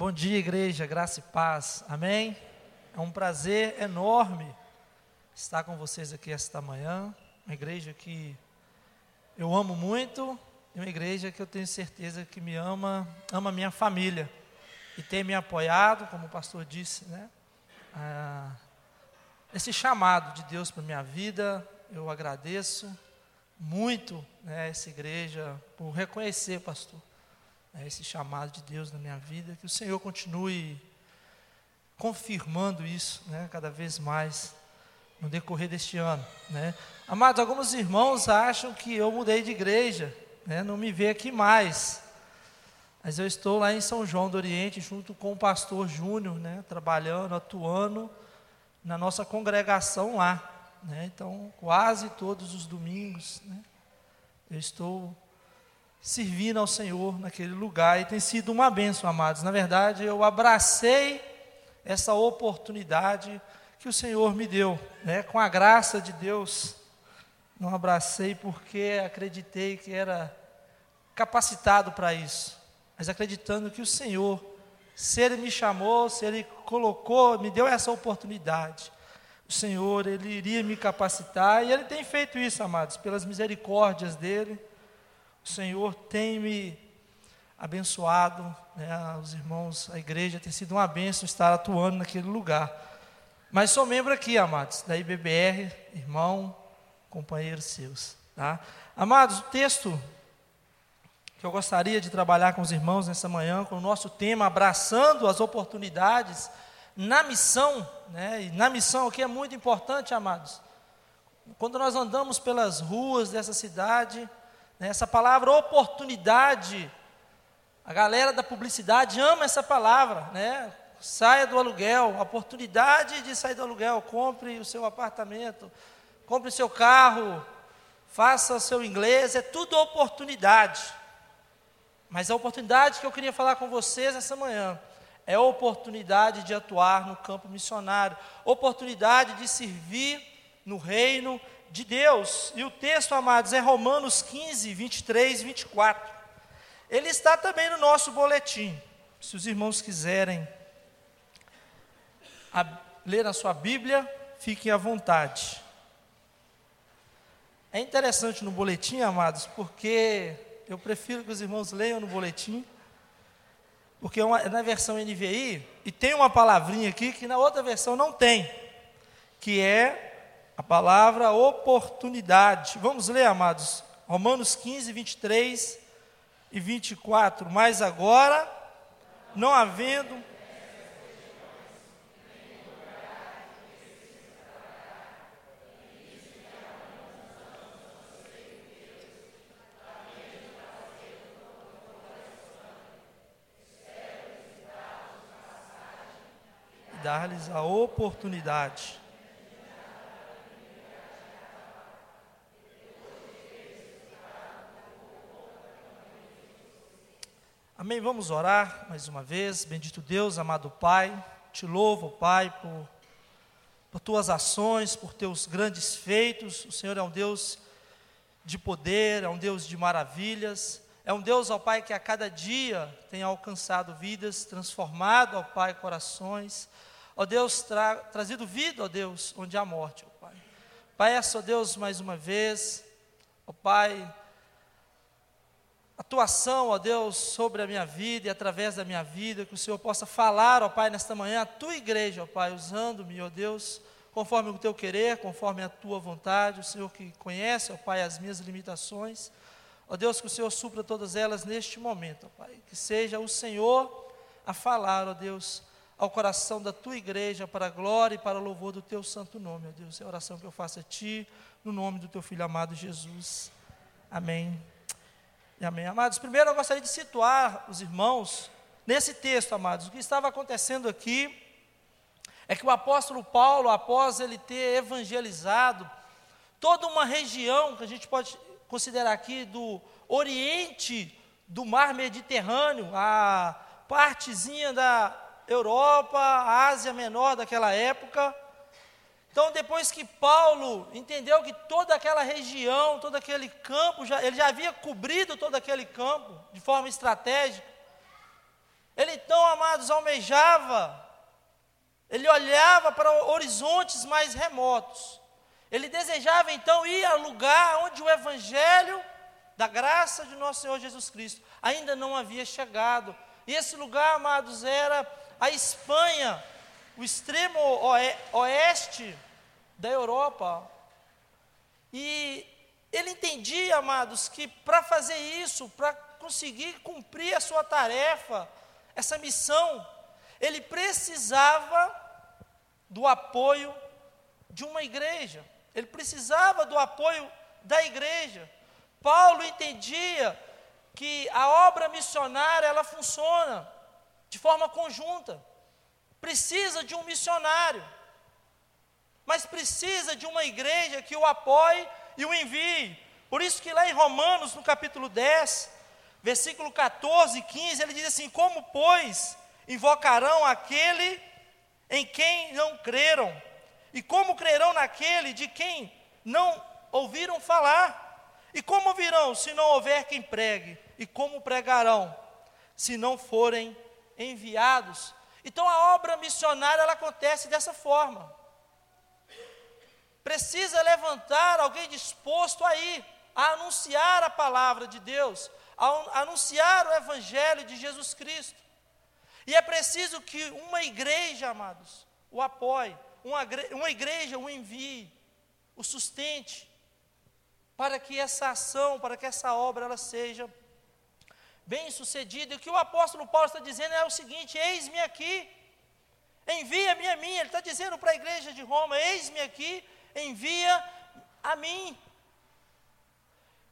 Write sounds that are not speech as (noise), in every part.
Bom dia, igreja, graça e paz, amém? É um prazer enorme estar com vocês aqui esta manhã. Uma igreja que eu amo muito e uma igreja que eu tenho certeza que me ama, ama minha família e tem me apoiado, como o pastor disse, né? Ah, esse chamado de Deus para minha vida, eu agradeço muito né, essa igreja por reconhecer, pastor, né, esse chamado de Deus na minha vida, que o Senhor continue confirmando isso né, cada vez mais no decorrer deste ano. Né. Amados, alguns irmãos acham que eu mudei de igreja, né, não me vê aqui mais. Mas eu estou lá em São João do Oriente, junto com o pastor Júnior, né, trabalhando, atuando na nossa congregação lá. Né? Então, quase todos os domingos, né? eu estou servindo ao Senhor naquele lugar e tem sido uma bênção, amados. Na verdade, eu abracei essa oportunidade que o Senhor me deu, né? com a graça de Deus. Não abracei porque acreditei que era capacitado para isso, mas acreditando que o Senhor se Ele me chamou, se Ele colocou, me deu essa oportunidade, o Senhor, Ele iria me capacitar, e Ele tem feito isso, amados, pelas misericórdias dEle. O Senhor tem me abençoado, né, os irmãos, a igreja tem sido uma bênção estar atuando naquele lugar. Mas sou membro aqui, amados, da IBBR, irmão, companheiros seus. Tá? Amados, o texto que eu gostaria de trabalhar com os irmãos nessa manhã, com o nosso tema Abraçando as Oportunidades na Missão, né? E na missão aqui é muito importante, amados. Quando nós andamos pelas ruas dessa cidade, essa palavra oportunidade, a galera da publicidade ama essa palavra, né? Saia do aluguel, oportunidade de sair do aluguel, compre o seu apartamento, compre o seu carro, faça o seu inglês, é tudo oportunidade. Mas a oportunidade que eu queria falar com vocês essa manhã é a oportunidade de atuar no campo missionário, oportunidade de servir no reino de Deus. E o texto, amados, é Romanos 15, 23 e 24. Ele está também no nosso boletim. Se os irmãos quiserem a, ler na sua Bíblia, fiquem à vontade. É interessante no boletim, amados, porque eu prefiro que os irmãos leiam no boletim, porque é, uma, é na versão NVI, e tem uma palavrinha aqui que na outra versão não tem, que é a palavra oportunidade. Vamos ler, amados, Romanos 15, 23 e 24. Mas agora, não havendo dar-lhes a oportunidade. Amém. Vamos orar mais uma vez. Bendito Deus, amado Pai, te louvo, Pai, por, por tuas ações, por teus grandes feitos. O Senhor é um Deus de poder, é um Deus de maravilhas. É um Deus, ó Pai, que a cada dia tem alcançado vidas, transformado, ó Pai, corações ó Deus, tra trazido vida, ó Deus, onde há morte, ó Pai. Essa, ó Deus, mais uma vez, ó Pai, atuação, ó Deus, sobre a minha vida e através da minha vida, que o Senhor possa falar, ó Pai, nesta manhã, a tua igreja, ó Pai, usando-me, ó Deus, conforme o teu querer, conforme a tua vontade, o Senhor que conhece, ó Pai, as minhas limitações, ó Deus, que o Senhor supra todas elas neste momento, ó Pai, que seja o Senhor a falar, ó Deus, ao coração da tua igreja, para a glória e para o louvor do teu santo nome, ó Deus. É a oração que eu faço a ti, no nome do teu filho amado Jesus. Amém. Amém. Amados, primeiro eu gostaria de situar os irmãos nesse texto, amados. O que estava acontecendo aqui é que o apóstolo Paulo, após ele ter evangelizado toda uma região que a gente pode considerar aqui do oriente do mar Mediterrâneo, a partezinha da Europa, Ásia Menor daquela época. Então, depois que Paulo entendeu que toda aquela região, todo aquele campo, já, ele já havia cobrido todo aquele campo de forma estratégica, Ele então, amados, almejava, ele olhava para horizontes mais remotos. Ele desejava então ir ao lugar onde o Evangelho da graça de nosso Senhor Jesus Cristo ainda não havia chegado. E esse lugar, amados, era a Espanha, o extremo oeste da Europa. E ele entendia, amados, que para fazer isso, para conseguir cumprir a sua tarefa, essa missão, ele precisava do apoio de uma igreja. Ele precisava do apoio da igreja. Paulo entendia que a obra missionária ela funciona de forma conjunta. Precisa de um missionário, mas precisa de uma igreja que o apoie e o envie. Por isso que lá em Romanos, no capítulo 10, versículo 14 e 15, ele diz assim: Como, pois, invocarão aquele em quem não creram? E como crerão naquele de quem não ouviram falar? E como virão se não houver quem pregue? E como pregarão se não forem enviados? Então a obra missionária ela acontece dessa forma. Precisa levantar alguém disposto a ir, a anunciar a palavra de Deus, a anunciar o evangelho de Jesus Cristo. E é preciso que uma igreja, amados, o apoie, uma, uma igreja o envie, o sustente, para que essa ação, para que essa obra ela seja bem sucedida. E o que o apóstolo Paulo está dizendo é o seguinte: eis-me aqui, envia-me a mim. Ele está dizendo para a igreja de Roma: eis-me aqui, envia a mim.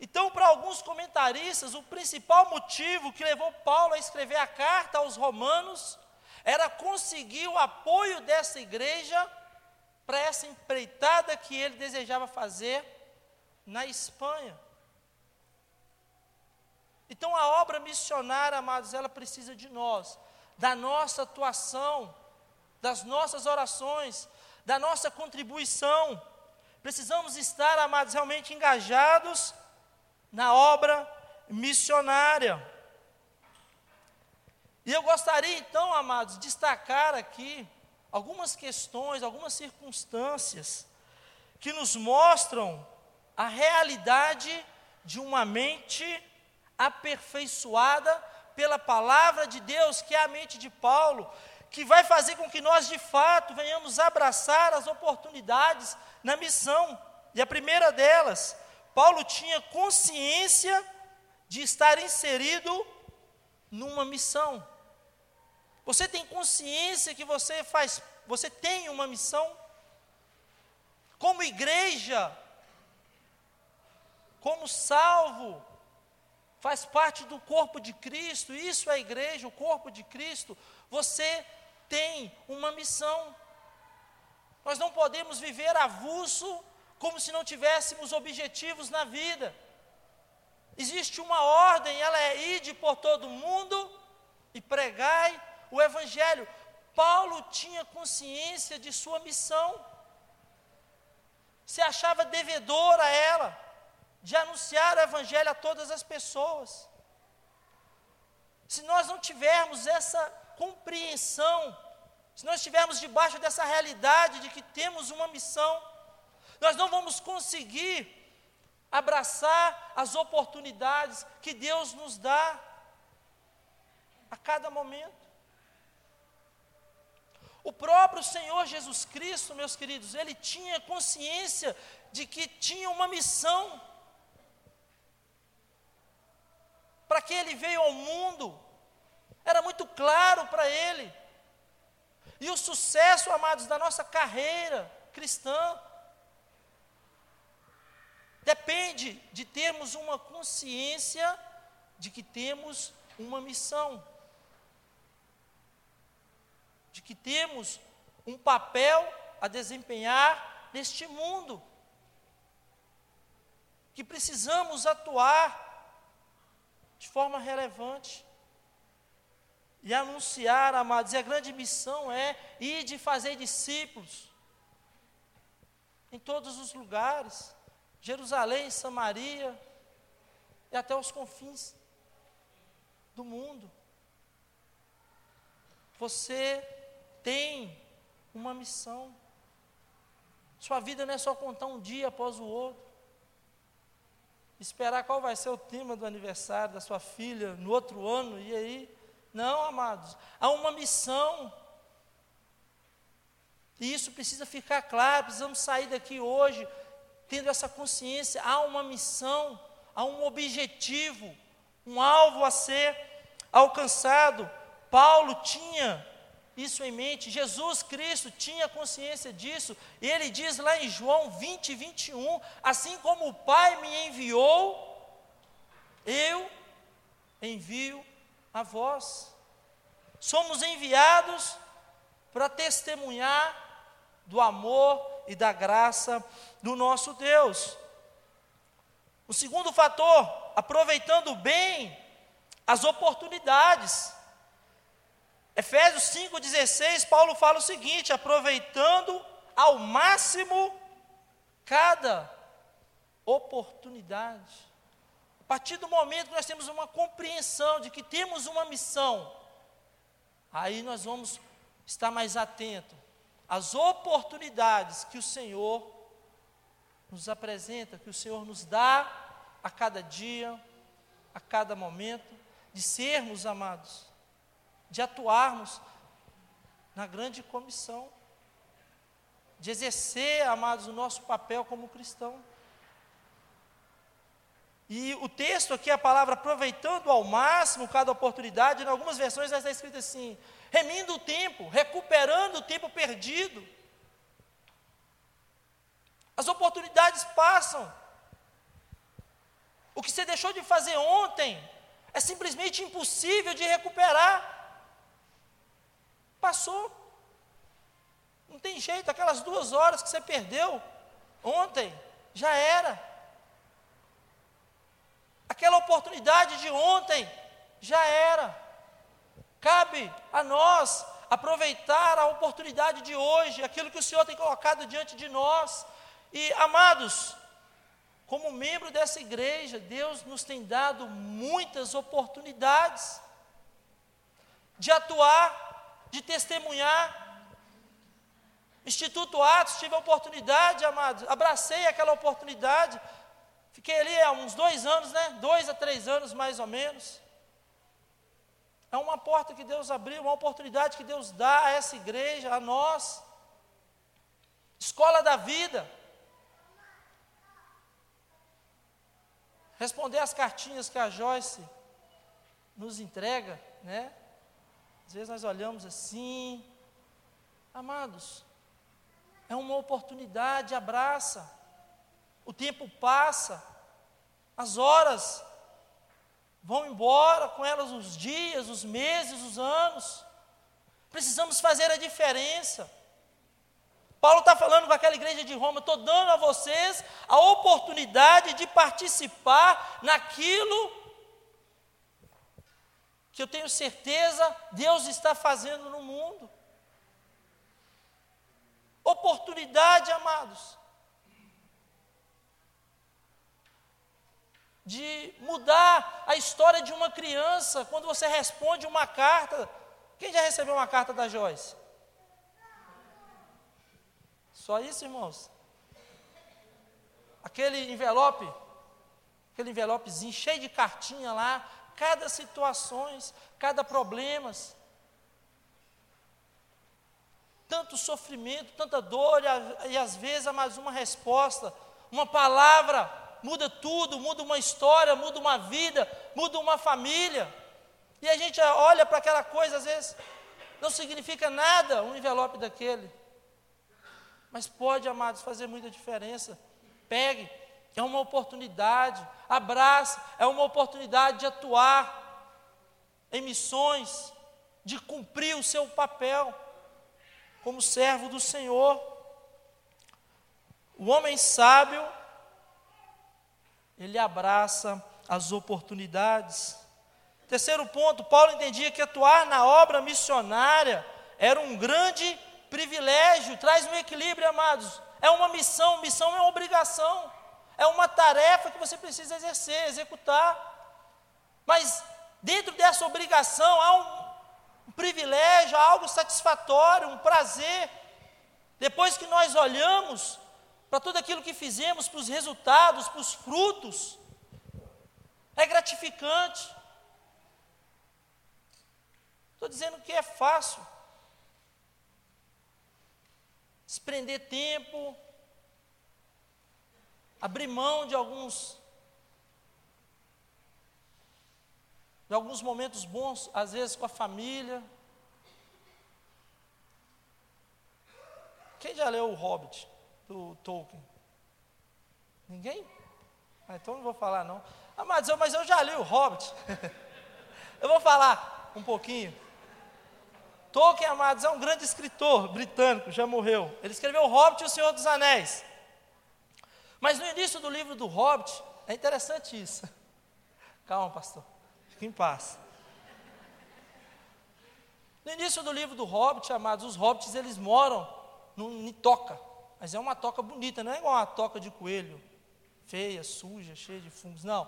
Então, para alguns comentaristas, o principal motivo que levou Paulo a escrever a carta aos Romanos era conseguir o apoio dessa igreja para essa empreitada que ele desejava fazer na Espanha. Então a obra missionária, amados, ela precisa de nós, da nossa atuação, das nossas orações, da nossa contribuição. Precisamos estar, amados, realmente engajados na obra missionária. E eu gostaria então, amados, de destacar aqui algumas questões, algumas circunstâncias que nos mostram a realidade de uma mente aperfeiçoada pela palavra de Deus, que é a mente de Paulo, que vai fazer com que nós de fato venhamos abraçar as oportunidades na missão. E a primeira delas, Paulo tinha consciência de estar inserido numa missão. Você tem consciência que você faz, você tem uma missão? Como igreja, como salvo, faz parte do corpo de Cristo, isso é a igreja, o corpo de Cristo, você tem uma missão. Nós não podemos viver avulso como se não tivéssemos objetivos na vida. Existe uma ordem, ela é ide por todo mundo e pregai o evangelho. Paulo tinha consciência de sua missão. Se achava devedor a ela de anunciar o Evangelho a todas as pessoas. Se nós não tivermos essa compreensão, se nós estivermos debaixo dessa realidade de que temos uma missão, nós não vamos conseguir abraçar as oportunidades que Deus nos dá a cada momento. O próprio Senhor Jesus Cristo, meus queridos, ele tinha consciência de que tinha uma missão. Para que ele veio ao mundo, era muito claro para ele. E o sucesso, amados, da nossa carreira cristã depende de termos uma consciência de que temos uma missão, de que temos um papel a desempenhar neste mundo, que precisamos atuar de forma relevante. E anunciar, amados, e a grande missão é ir de fazer discípulos em todos os lugares, Jerusalém, Samaria e até os confins do mundo. Você tem uma missão. Sua vida não é só contar um dia após o outro. Esperar qual vai ser o tema do aniversário da sua filha no outro ano, e aí? Não, amados. Há uma missão. E isso precisa ficar claro. Precisamos sair daqui hoje tendo essa consciência. Há uma missão, há um objetivo, um alvo a ser alcançado. Paulo tinha isso em mente, Jesus Cristo tinha consciência disso, e ele diz lá em João 20, 21, assim como o Pai me enviou, eu envio a vós. Somos enviados para testemunhar do amor e da graça do nosso Deus. O segundo fator, aproveitando bem as oportunidades. Efésios 5,16, Paulo fala o seguinte: aproveitando ao máximo cada oportunidade. A partir do momento que nós temos uma compreensão de que temos uma missão, aí nós vamos estar mais atentos às oportunidades que o Senhor nos apresenta, que o Senhor nos dá a cada dia, a cada momento, de sermos amados de atuarmos na grande comissão, de exercer, amados, o nosso papel como cristão. E o texto aqui, a palavra aproveitando ao máximo cada oportunidade, em algumas versões está escrito assim: remindo o tempo, recuperando o tempo perdido. As oportunidades passam. O que você deixou de fazer ontem é simplesmente impossível de recuperar. Passou. Não tem jeito, aquelas duas horas que você perdeu ontem, já era. Aquela oportunidade de ontem, já era. Cabe a nós aproveitar a oportunidade de hoje, aquilo que o Senhor tem colocado diante de nós. E, amados, como membro dessa igreja, Deus nos tem dado muitas oportunidades de atuar de testemunhar. Instituto Atos, tive a oportunidade, amados, abracei aquela oportunidade. Fiquei ali há uns dois anos, né? Dois a três anos mais ou menos. É uma porta que Deus abriu, uma oportunidade que Deus dá a essa igreja, a nós. Escola da vida. Responder as cartinhas que a Joyce nos entrega, né? Às vezes nós olhamos assim, amados, é uma oportunidade, abraça. O tempo passa, as horas vão embora, com elas os dias, os meses, os anos. Precisamos fazer a diferença. Paulo está falando com aquela igreja de Roma, estou dando a vocês a oportunidade de participar naquilo que eu tenho certeza Deus está fazendo no mundo. Oportunidade, amados, de mudar a história de uma criança quando você responde uma carta. Quem já recebeu uma carta da Joyce? Só isso, irmãos? Aquele envelope, aquele envelopezinho cheio de cartinha lá, cada situações, cada problemas. Tanto sofrimento, tanta dor, e, e às vezes há mais uma resposta, uma palavra muda tudo, muda uma história, muda uma vida, muda uma família. E a gente olha para aquela coisa, às vezes, não significa nada um envelope daquele. Mas pode, amados, fazer muita diferença. Pegue, é uma oportunidade, abraça, é uma oportunidade de atuar em missões, de cumprir o seu papel como servo do Senhor. O homem sábio, ele abraça as oportunidades. Terceiro ponto, Paulo entendia que atuar na obra missionária era um grande privilégio, traz um equilíbrio, amados. É uma missão, missão é uma obrigação. É uma tarefa que você precisa exercer, executar. Mas dentro dessa obrigação há um, privilégio, algo satisfatório, um prazer. Depois que nós olhamos para tudo aquilo que fizemos, para os resultados, para os frutos, é gratificante. Estou dizendo que é fácil. Desprender tempo, abrir mão de alguns de alguns momentos bons, às vezes com a família. Quem já leu o Hobbit do Tolkien? Ninguém? Ah, então não vou falar não. Ah, mas eu, mas eu já li o Hobbit. (laughs) eu vou falar um pouquinho. Tolkien, amados, é um grande escritor britânico, já morreu. Ele escreveu o Hobbit e o Senhor dos Anéis. Mas no início do livro do Hobbit, é interessante isso. Calma, pastor. Fique em paz. No início do livro do Hobbit, amados, os hobbits eles moram em toca, mas é uma toca bonita, não é igual uma toca de coelho, feia, suja, cheia de fungos, não.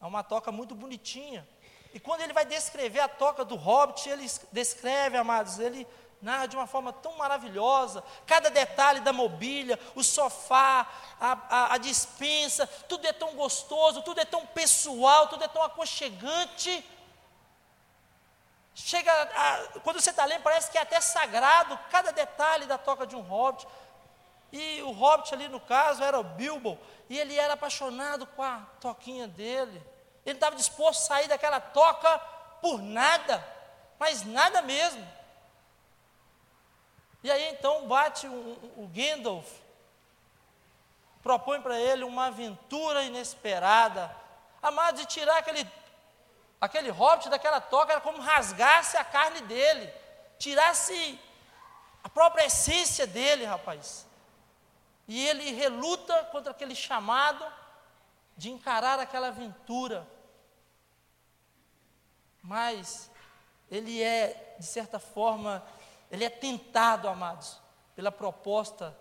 É uma toca muito bonitinha. E quando ele vai descrever a toca do Hobbit, ele descreve, amados, ele narra de uma forma tão maravilhosa, cada detalhe da mobília, o sofá, a, a, a dispensa, tudo é tão gostoso, tudo é tão pessoal, tudo é tão aconchegante. Chega, a, quando você está lendo, parece que é até sagrado, cada detalhe da toca de um hobbit. E o hobbit ali no caso era o Bilbo, e ele era apaixonado com a toquinha dele. Ele estava disposto a sair daquela toca por nada, mas nada mesmo. E aí então bate o, o Gandalf, propõe para ele uma aventura inesperada. Amado, de tirar aquele, aquele hobbit daquela toca era como rasgasse a carne dele, tirasse a própria essência dele, rapaz. E ele reluta contra aquele chamado de encarar aquela aventura. Mas ele é, de certa forma, ele é tentado, amados, pela proposta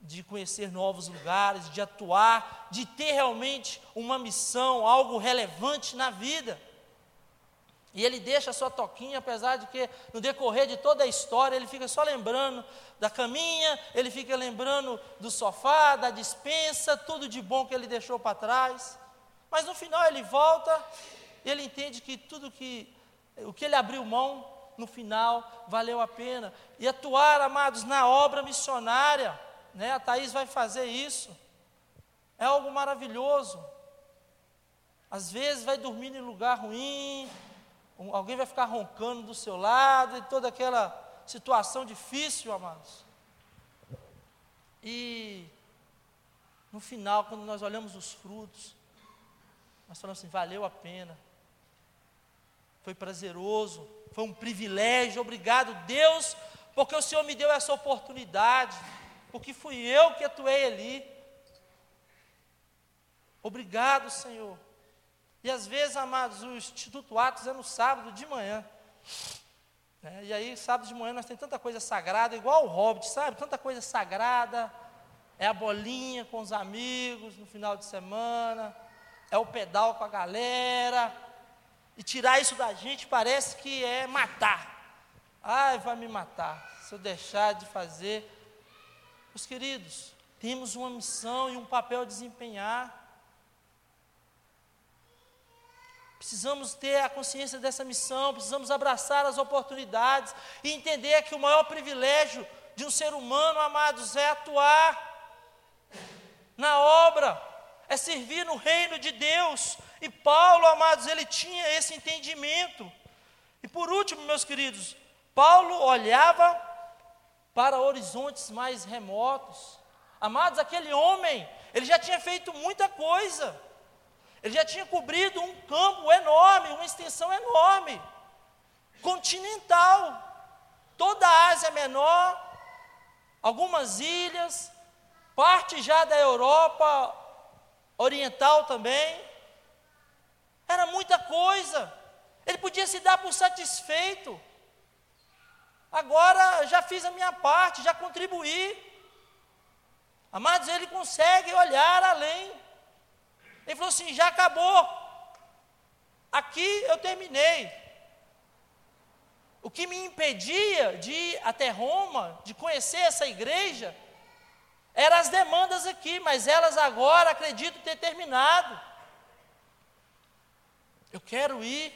de conhecer novos lugares, de atuar, de ter realmente uma missão, algo relevante na vida. E ele deixa a sua toquinha, apesar de que no decorrer de toda a história ele fica só lembrando da caminha, ele fica lembrando do sofá, da dispensa, tudo de bom que ele deixou para trás. Mas no final ele volta ele entende que tudo que o que ele abriu mão no final valeu a pena. E atuar, amados, na obra missionária, né? A Thaís vai fazer isso. É algo maravilhoso. Às vezes vai dormir em lugar ruim, alguém vai ficar roncando do seu lado, e toda aquela situação difícil, amados. E no final, quando nós olhamos os frutos, nós falamos assim: valeu a pena, foi prazeroso, foi um privilégio, obrigado, Deus, porque o Senhor me deu essa oportunidade, porque fui eu que atuei ali. Obrigado, Senhor. E às vezes, amados, o Instituto Atos é no sábado de manhã. Né? E aí, sábado de manhã, nós temos tanta coisa sagrada, igual o Hobbit, sabe? Tanta coisa sagrada. É a bolinha com os amigos no final de semana. É o pedal com a galera. E tirar isso da gente parece que é matar. Ai, vai me matar se eu deixar de fazer. Os queridos, temos uma missão e um papel a desempenhar. Precisamos ter a consciência dessa missão, precisamos abraçar as oportunidades e entender que o maior privilégio de um ser humano, amados, é atuar na obra, é servir no reino de Deus, e Paulo, amados, ele tinha esse entendimento. E por último, meus queridos, Paulo olhava para horizontes mais remotos. Amados, aquele homem, ele já tinha feito muita coisa. Ele já tinha cobrido um campo enorme, uma extensão enorme, continental. Toda a Ásia Menor, algumas ilhas, parte já da Europa Oriental também. Era muita coisa. Ele podia se dar por satisfeito. Agora já fiz a minha parte, já contribuí. Amados, ele consegue olhar além. Ele falou assim: já acabou. Aqui eu terminei. O que me impedia de ir até Roma, de conhecer essa igreja, eram as demandas aqui, mas elas agora acredito ter terminado. Eu quero ir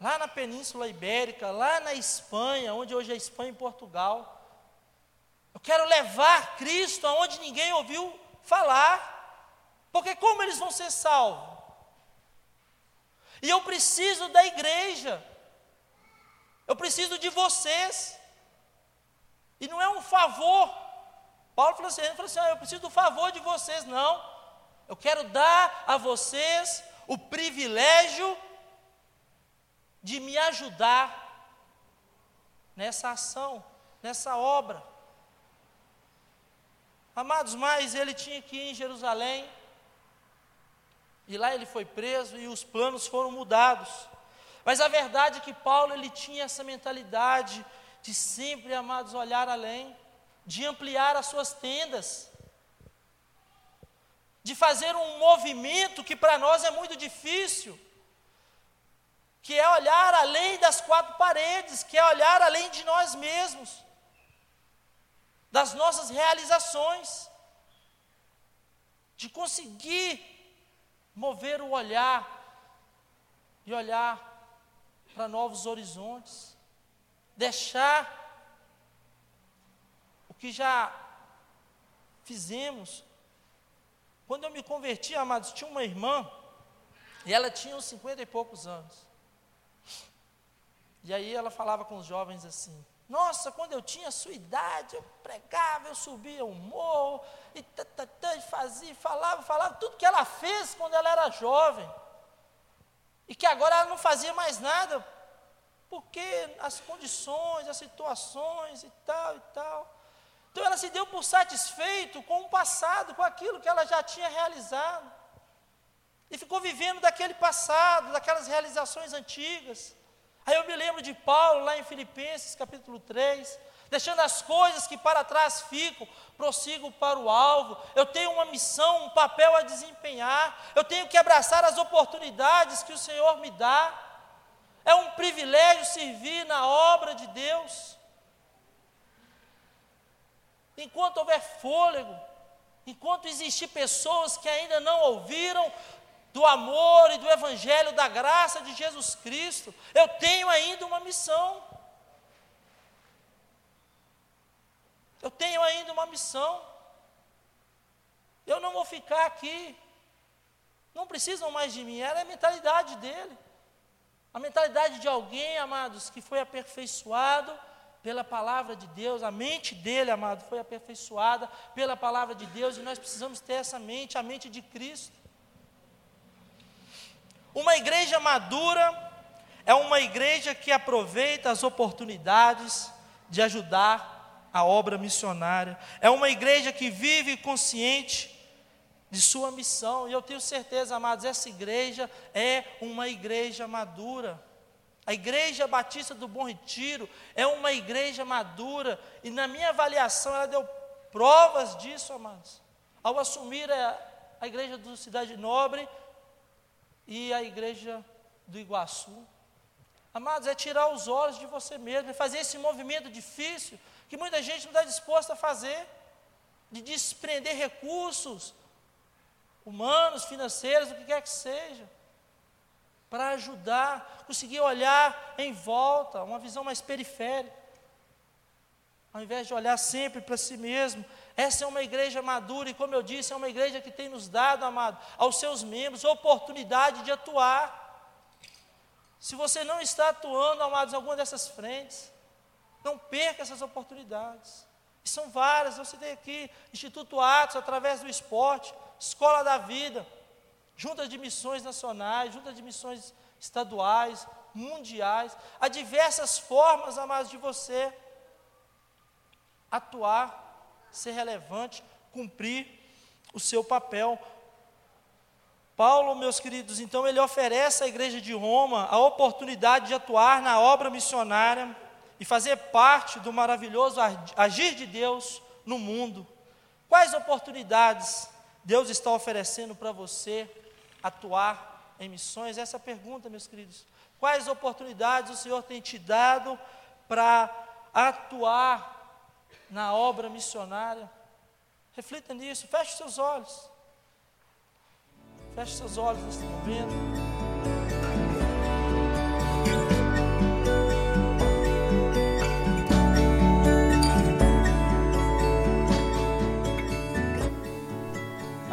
lá na Península Ibérica, lá na Espanha, onde hoje é Espanha e Portugal. Eu quero levar Cristo aonde ninguém ouviu falar. Porque como eles vão ser salvos? E eu preciso da igreja. Eu preciso de vocês. E não é um favor. Paulo falou assim, ele falou assim ah, eu preciso do favor de vocês. Não. Eu quero dar a vocês o privilégio de me ajudar nessa ação, nessa obra. Amados, mas ele tinha que ir em Jerusalém, e lá ele foi preso e os planos foram mudados. Mas a verdade é que Paulo ele tinha essa mentalidade de sempre, amados, olhar além, de ampliar as suas tendas, de fazer um movimento que para nós é muito difícil, que é olhar além das quatro paredes, que é olhar além de nós mesmos, das nossas realizações, de conseguir mover o olhar e olhar para novos horizontes, deixar que já fizemos. Quando eu me converti, amados, tinha uma irmã, e ela tinha uns cinquenta e poucos anos. E aí ela falava com os jovens assim: nossa, quando eu tinha a sua idade, eu pregava, eu subia um morro, e tatatã, fazia, falava, falava tudo que ela fez quando ela era jovem. E que agora ela não fazia mais nada, porque as condições, as situações e tal e tal. Então ela se deu por satisfeito com o passado, com aquilo que ela já tinha realizado. E ficou vivendo daquele passado, daquelas realizações antigas. Aí eu me lembro de Paulo, lá em Filipenses capítulo 3, deixando as coisas que para trás ficam, prossigo para o alvo. Eu tenho uma missão, um papel a desempenhar. Eu tenho que abraçar as oportunidades que o Senhor me dá. É um privilégio servir na obra de Deus. Enquanto houver fôlego, enquanto existir pessoas que ainda não ouviram do amor e do evangelho da graça de Jesus Cristo, eu tenho ainda uma missão. Eu tenho ainda uma missão. Eu não vou ficar aqui. Não precisam mais de mim. Era a mentalidade dele. A mentalidade de alguém, amados, que foi aperfeiçoado pela palavra de Deus. A mente dele, amado, foi aperfeiçoada pela palavra de Deus. E nós precisamos ter essa mente, a mente de Cristo. Uma igreja madura é uma igreja que aproveita as oportunidades de ajudar a obra missionária. É uma igreja que vive consciente de sua missão. E eu tenho certeza, amados, essa igreja é uma igreja madura. A Igreja Batista do Bom Retiro é uma igreja madura, e na minha avaliação ela deu provas disso, amados. Ao assumir a, a Igreja do Cidade Nobre, e a igreja do Iguaçu. Amados, é tirar os olhos de você mesmo, é fazer esse movimento difícil que muita gente não está disposta a fazer, de desprender recursos humanos, financeiros, o que quer que seja, para ajudar, conseguir olhar em volta, uma visão mais periférica, ao invés de olhar sempre para si mesmo, essa é uma igreja madura e, como eu disse, é uma igreja que tem nos dado, amado, aos seus membros, oportunidade de atuar. Se você não está atuando, amados, em alguma dessas frentes, não perca essas oportunidades. E são várias, eu citei aqui, Instituto Atos, através do esporte, Escola da Vida, juntas de missões nacionais, juntas de missões estaduais, mundiais, há diversas formas, amados, de você atuar ser relevante, cumprir o seu papel. Paulo, meus queridos, então ele oferece à igreja de Roma a oportunidade de atuar na obra missionária e fazer parte do maravilhoso agir de Deus no mundo. Quais oportunidades Deus está oferecendo para você atuar em missões? Essa é a pergunta, meus queridos. Quais oportunidades o Senhor tem te dado para atuar na obra missionária? Reflita nisso, feche seus olhos. Feche seus olhos neste momento.